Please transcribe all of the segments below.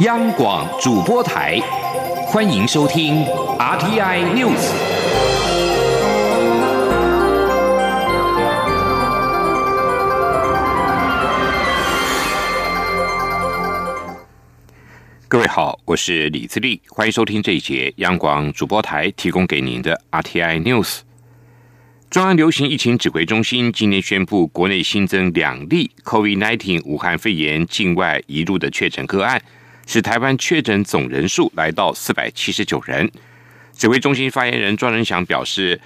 央广主播台，欢迎收听 RTI News。各位好，我是李自立，欢迎收听这一节央广主播台提供给您的 RTI News。中央流行疫情指挥中心今天宣布，国内新增两例 COVID-19 武汉肺炎境外移入的确诊个案，使台湾确诊总人数来到四百七十九人。指挥中心发言人庄仁祥表示，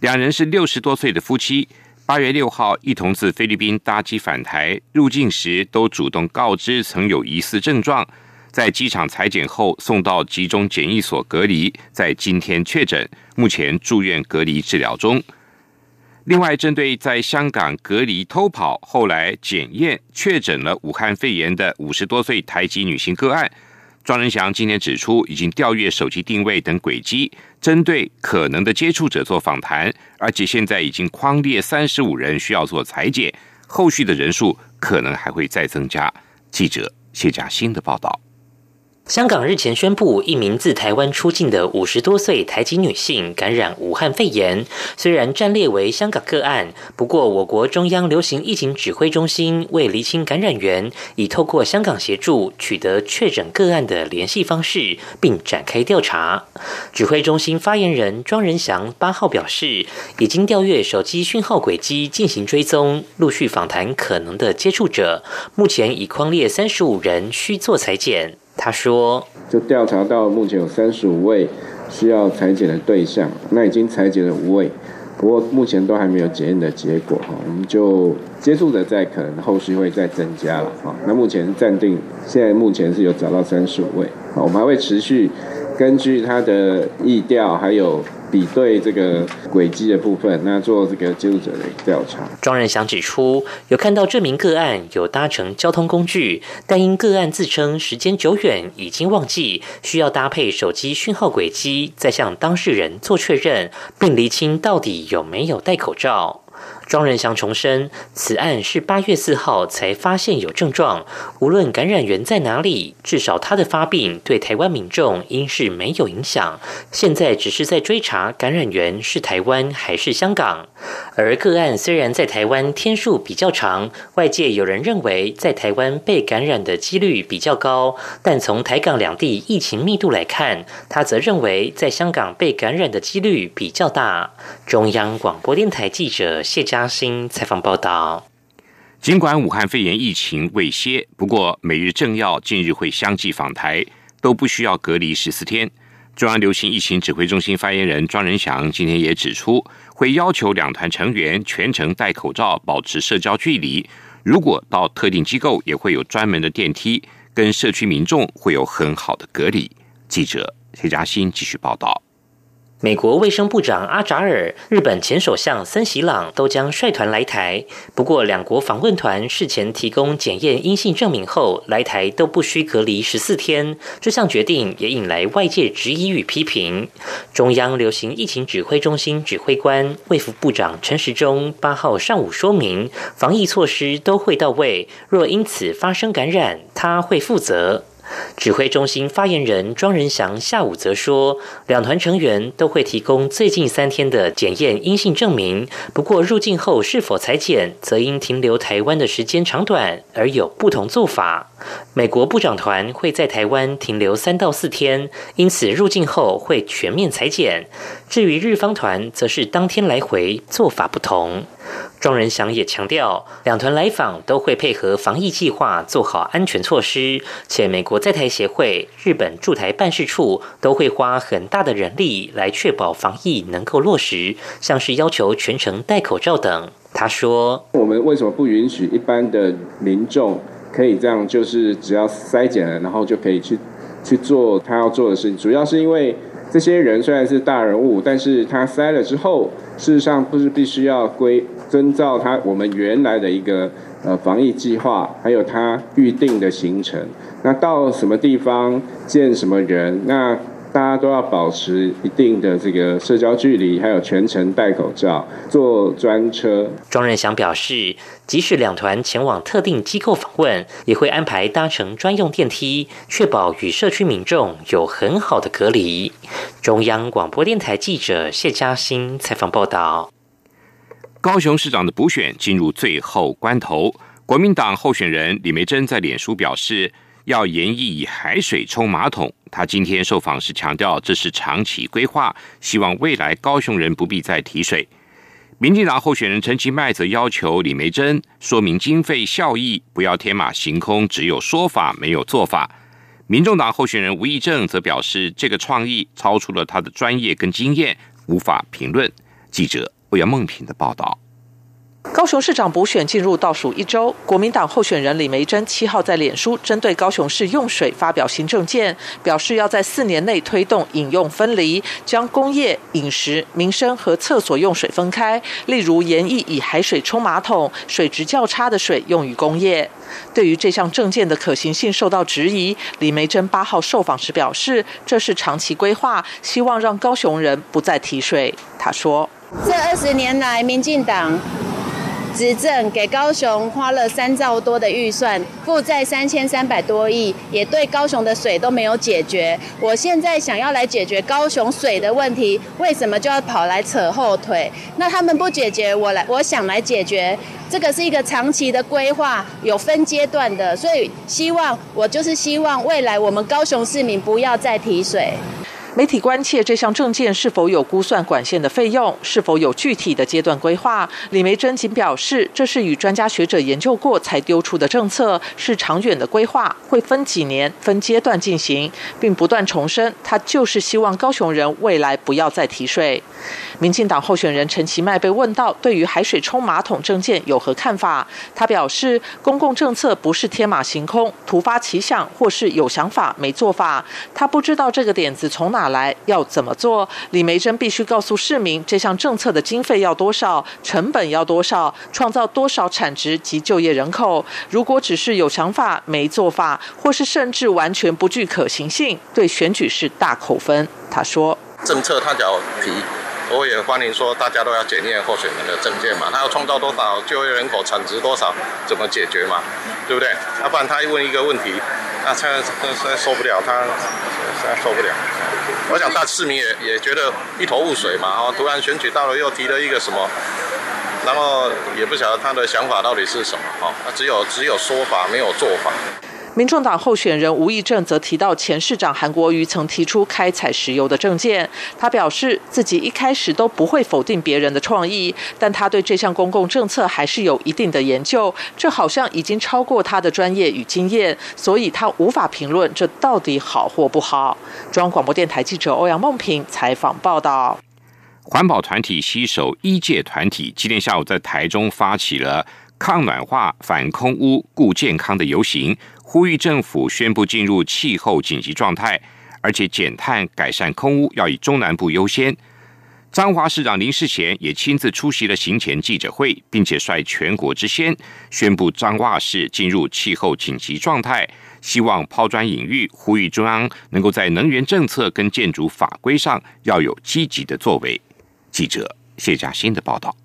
两人是六十多岁的夫妻，八月六号一同自菲律宾搭机返台，入境时都主动告知曾有疑似症状，在机场裁剪后送到集中检疫所隔离，在今天确诊，目前住院隔离治疗中。另外，针对在香港隔离偷跑，后来检验确诊了武汉肺炎的五十多岁台籍女性个案，庄仁祥今天指出，已经调阅手机定位等轨迹，针对可能的接触者做访谈，而且现在已经框列三十五人需要做裁剪，后续的人数可能还会再增加。记者谢佳欣的报道。香港日前宣布，一名自台湾出境的五十多岁台籍女性感染武汉肺炎。虽然暂列为香港个案，不过我国中央流行疫情指挥中心为厘清感染源，已透过香港协助取得确诊个案的联系方式，并展开调查。指挥中心发言人庄仁祥八号表示，已经调阅手机讯号轨迹进行追踪，陆续访谈可能的接触者，目前已框列三十五人需做裁剪。他说：“就调查到目前有三十五位需要裁剪的对象，那已经裁剪了五位，不过目前都还没有检验的结果哈。我们就接触的在可能后续会再增加了哈。那目前暂定，现在目前是有找到三十五位，我们还会持续根据他的意调还有。”比对这个轨迹的部分，那做这个接触者的调查。庄仁祥指出，有看到这名个案有搭乘交通工具，但因个案自称时间久远，已经忘记，需要搭配手机讯号轨迹，再向当事人做确认，并厘清到底有没有戴口罩。庄仁祥重申，此案是八月四号才发现有症状，无论感染源在哪里，至少他的发病对台湾民众应是没有影响。现在只是在追查感染源是台湾还是香港。而个案虽然在台湾天数比较长，外界有人认为在台湾被感染的几率比较高，但从台港两地疫情密度来看，他则认为在香港被感染的几率比较大。中央广播电台记者谢佳。嘉兴采访报道：尽管武汉肺炎疫情未歇，不过每日政要近日会相继访台，都不需要隔离十四天。中央流行疫情指挥中心发言人庄仁祥今天也指出，会要求两团成员全程戴口罩，保持社交距离。如果到特定机构，也会有专门的电梯，跟社区民众会有很好的隔离。记者谢嘉欣继续报道。美国卫生部长阿扎尔、日本前首相森喜朗都将率团来台。不过，两国访问团事前提供检验阴性证明后来台都不需隔离十四天。这项决定也引来外界质疑与批评。中央流行疫情指挥中心指挥官卫福部长陈时中八号上午说明，防疫措施都会到位，若因此发生感染，他会负责。指挥中心发言人庄仁祥下午则说，两团成员都会提供最近三天的检验阴性证明。不过入境后是否裁剪，则因停留台湾的时间长短而有不同做法。美国部长团会在台湾停留三到四天，因此入境后会全面裁剪。至于日方团，则是当天来回，做法不同。庄仁祥也强调，两团来访都会配合防疫计划，做好安全措施。且美国在台协会、日本驻台办事处都会花很大的人力来确保防疫能够落实，像是要求全程戴口罩等。他说：“我们为什么不允许一般的民众可以这样，就是只要筛检了，然后就可以去去做他要做的事情？主要是因为。”这些人虽然是大人物，但是他塞了之后，事实上不是必须要归遵照他我们原来的一个呃防疫计划，还有他预定的行程。那到什么地方见什么人，那大家都要保持一定的这个社交距离，还有全程戴口罩，坐专车。庄仁祥表示，即使两团前往特定机构访问，也会安排搭乘专用电梯，确保与社区民众有很好的隔离。中央广播电台记者谢嘉欣采访报道。高雄市长的补选进入最后关头，国民党候选人李梅珍在脸书表示，要严议以海水冲马桶。他今天受访时强调，这是长期规划，希望未来高雄人不必再提水。民进党候选人陈其迈则要求李梅珍说明经费效益，不要天马行空，只有说法没有做法。民众党候选人吴益政则表示，这个创意超出了他的专业跟经验，无法评论。记者。欧阳梦平的报道。高雄市长补选进入倒数一周，国民党候选人李梅珍七号在脸书针对高雄市用水发表新政见，表示要在四年内推动饮用分离，将工业、饮食、民生和厕所用水分开。例如，严议以海水冲马桶，水质较差的水用于工业。对于这项政见的可行性受到质疑，李梅珍八号受访时表示，这是长期规划，希望让高雄人不再提水。他说。这二十年来，民进党执政给高雄花了三兆多的预算，负债三千三百多亿，也对高雄的水都没有解决。我现在想要来解决高雄水的问题，为什么就要跑来扯后腿？那他们不解决，我来，我想来解决。这个是一个长期的规划，有分阶段的，所以希望我就是希望未来我们高雄市民不要再提水。媒体关切这项证件是否有估算管线的费用，是否有具体的阶段规划。李梅珍仅表示，这是与专家学者研究过才丢出的政策，是长远的规划，会分几年、分阶段进行，并不断重申，他就是希望高雄人未来不要再提税。民进党候选人陈其迈被问到对于海水冲马桶证件有何看法，他表示，公共政策不是天马行空、突发奇想，或是有想法没做法。他不知道这个点子从哪来，要怎么做。李梅珍必须告诉市民，这项政策的经费要多少，成本要多少，创造多少产值及就业人口。如果只是有想法没做法，或是甚至完全不具可行性，对选举是大扣分。他说，政策他只要提。我也欢迎说，大家都要检验候选人的证件嘛，他要创造多少就业人口、产值多少，怎么解决嘛，对不对？要不然他一问一个问题，那现在现在受不了，他现在受不了。我想大市民也也觉得一头雾水嘛，哦，突然选举到了又提了一个什么，然后也不晓得他的想法到底是什么，哈，他只有只有说法没有做法。民众党候选人吴益政则提到，前市长韩国瑜曾提出开采石油的政见。他表示，自己一开始都不会否定别人的创意，但他对这项公共政策还是有一定的研究。这好像已经超过他的专业与经验，所以他无法评论这到底好或不好。中央广播电台记者欧阳梦平采访报道。环保团体携手一届团体，今天下午在台中发起了抗暖化、反空污、顾健康的游行。呼吁政府宣布进入气候紧急状态，而且减碳改善空污要以中南部优先。彰化市长林世贤也亲自出席了行前记者会，并且率全国之先宣布彰化市进入气候紧急状态，希望抛砖引玉，呼吁中央能够在能源政策跟建筑法规上要有积极的作为。记者谢佳欣的报道。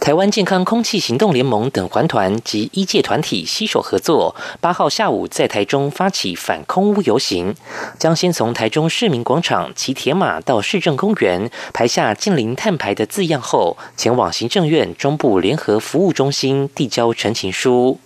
台湾健康空气行动联盟等环团及一届团体携手合作，八号下午在台中发起反空污游行，将先从台中市民广场骑铁马到市政公园，排下“近零碳排”的字样后，前往行政院中部联合服务中心递交陈情书。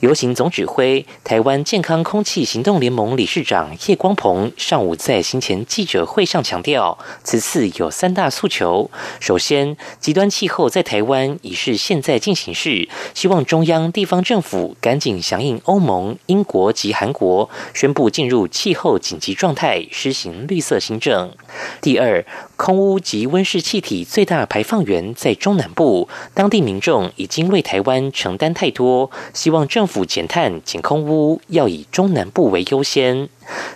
游行总指挥台湾健康空气行动联盟理事长叶光鹏上午在行前记者会上强调，此次有三大诉求。首先，极端气候在台湾已是现在进行式，希望中央地方政府赶紧响应欧盟、英国及韩国，宣布进入气候紧急状态，施行绿色新政。第二，空污及温室气体最大排放源在中南部，当地民众已经为台湾承担太多，希望政减碳、减空污要以中南部为优先。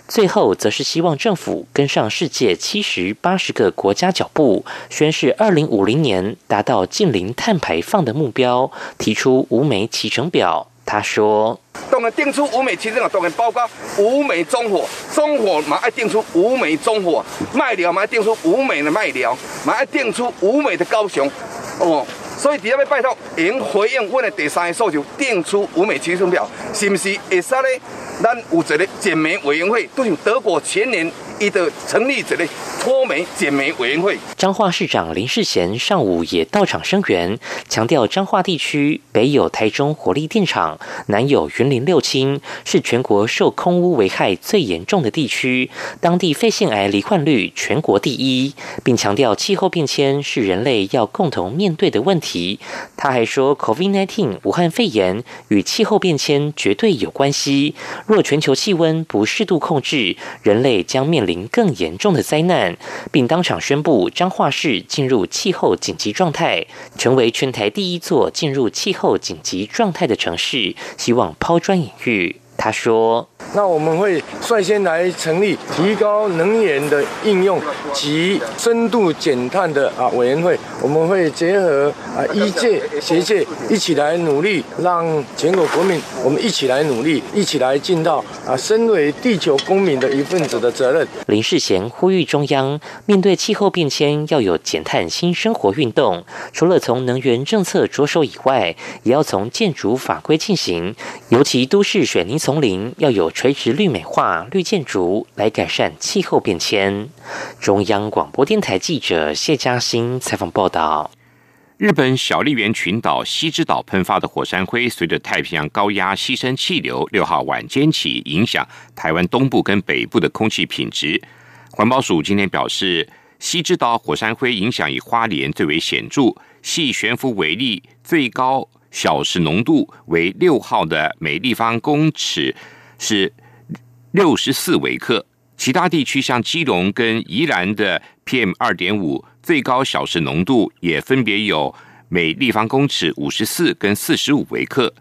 最后，则是希望政府跟上世界七十八十个国家脚步，宣示二零五零年达到近零碳排放的目标，提出无煤启程表。他说：“当然定出五美其中当然包括五美中火，中火嘛爱定出五美中火，卖疗嘛爱定出五美的卖疗，嘛爱定出五美的高雄，哦。”所以，第二要拜托，应回应我的第三个诉求，定出五美七中票，是不是会使咧？咱有一个减煤委员会，都像德国前年。一的成立者类脱煤减煤委员会。彰化市长林世贤上午也到场声援，强调彰化地区北有台中火力电厂，南有云林六轻，是全国受空污危害最严重的地区，当地肺腺癌罹患率全国第一，并强调气候变迁是人类要共同面对的问题。他还说，COVID-19 武汉肺炎与气候变迁绝对有关系，若全球气温不适度控制，人类将面临更严重的灾难，并当场宣布彰化市进入气候紧急状态，成为全台第一座进入气候紧急状态的城市。希望抛砖引玉。他说：“那我们会率先来成立提高能源的应用及深度减碳的啊委员会。我们会结合啊医界、学界一起来努力，让全国国民我们一起来努力，一起来尽到啊身为地球公民的一份子的责任。”林世贤呼吁中央面对气候变迁要有减碳新生活运动，除了从能源政策着手以外，也要从建筑法规进行，尤其都市水泥。丛林要有垂直绿美化、绿建筑来改善气候变迁。中央广播电台记者谢嘉欣采访报道：日本小笠原群岛西之岛喷发的火山灰，随着太平洋高压牺牲气流，六号晚间起影响台湾东部跟北部的空气品质。环保署今天表示，西之岛火山灰影响以花莲最为显著，系悬浮微粒最高。小时浓度为六号的每立方公尺是六十四微克，其他地区像基隆跟宜兰的 PM 二点五最高小时浓度也分别有每立方公尺五十四跟四十五微克。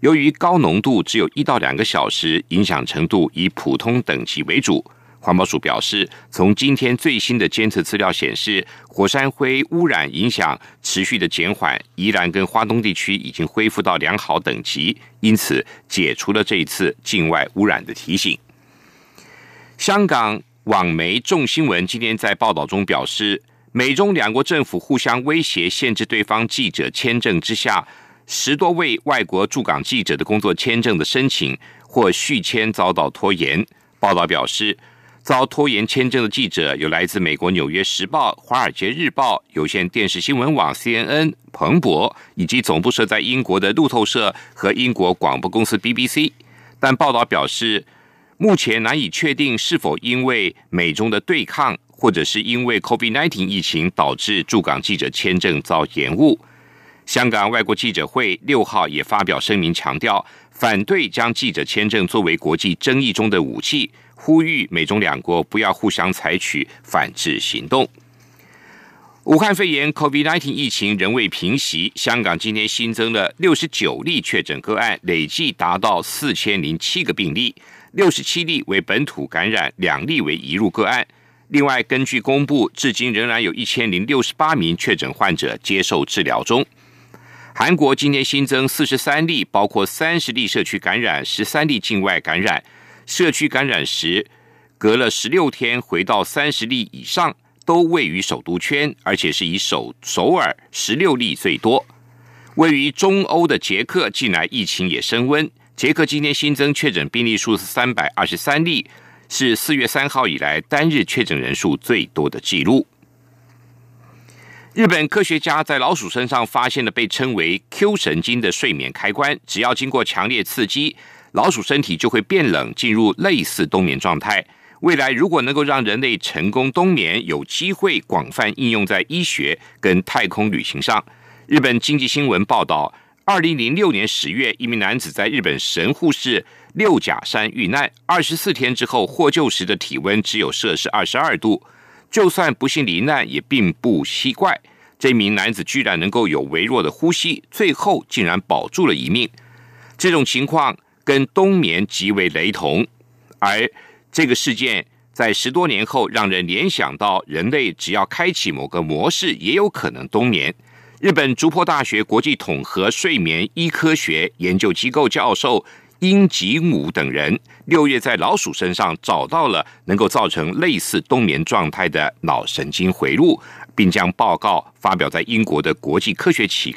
由于高浓度只有一到两个小时，影响程度以普通等级为主。环保署表示，从今天最新的监测资料显示，火山灰污染影响持续的减缓，宜兰跟花东地区已经恢复到良好等级，因此解除了这一次境外污染的提醒。香港网媒众新闻今天在报道中表示，美中两国政府互相威胁限制对方记者签证之下，十多位外国驻港记者的工作签证的申请或续签遭到拖延。报道表示。遭拖延签证的记者有来自美国《纽约时报》、《华尔街日报》、有线电视新闻网 CNN、彭博，以及总部设在英国的路透社和英国广播公司 BBC。但报道表示，目前难以确定是否因为美中的对抗，或者是因为 COVID-19 疫情导致驻港记者签证遭延误。香港外国记者会六号也发表声明，强调反对将记者签证作为国际争议中的武器。呼吁美中两国不要互相采取反制行动。武汉肺炎 （COVID-19） 疫情仍未平息，香港今天新增了六十九例确诊个案，累计达到四千零七个病例，六十七例为本土感染，两例为移入个案。另外，根据公布，至今仍然有一千零六十八名确诊患者接受治疗中。韩国今天新增四十三例，包括三十例社区感染，十三例境外感染。社区感染时，隔了十六天回到三十例以上，都位于首都圈，而且是以首首尔十六例最多。位于中欧的捷克近来疫情也升温，捷克今天新增确诊病例数是三百二十三例，是四月三号以来单日确诊人数最多的记录。日本科学家在老鼠身上发现了被称为 Q 神经的睡眠开关，只要经过强烈刺激。老鼠身体就会变冷，进入类似冬眠状态。未来如果能够让人类成功冬眠，有机会广泛应用在医学跟太空旅行上。日本经济新闻报道，二零零六年十月，一名男子在日本神户市六甲山遇难，二十四天之后获救时的体温只有摄氏二十二度。就算不幸罹难，也并不奇怪。这名男子居然能够有微弱的呼吸，最后竟然保住了一命。这种情况。跟冬眠极为雷同，而这个事件在十多年后，让人联想到人类只要开启某个模式，也有可能冬眠。日本竹坡大学国际统合睡眠医科学研究机构教授英吉姆等人，六月在老鼠身上找到了能够造成类似冬眠状态的脑神经回路，并将报告发表在英国的国际科学期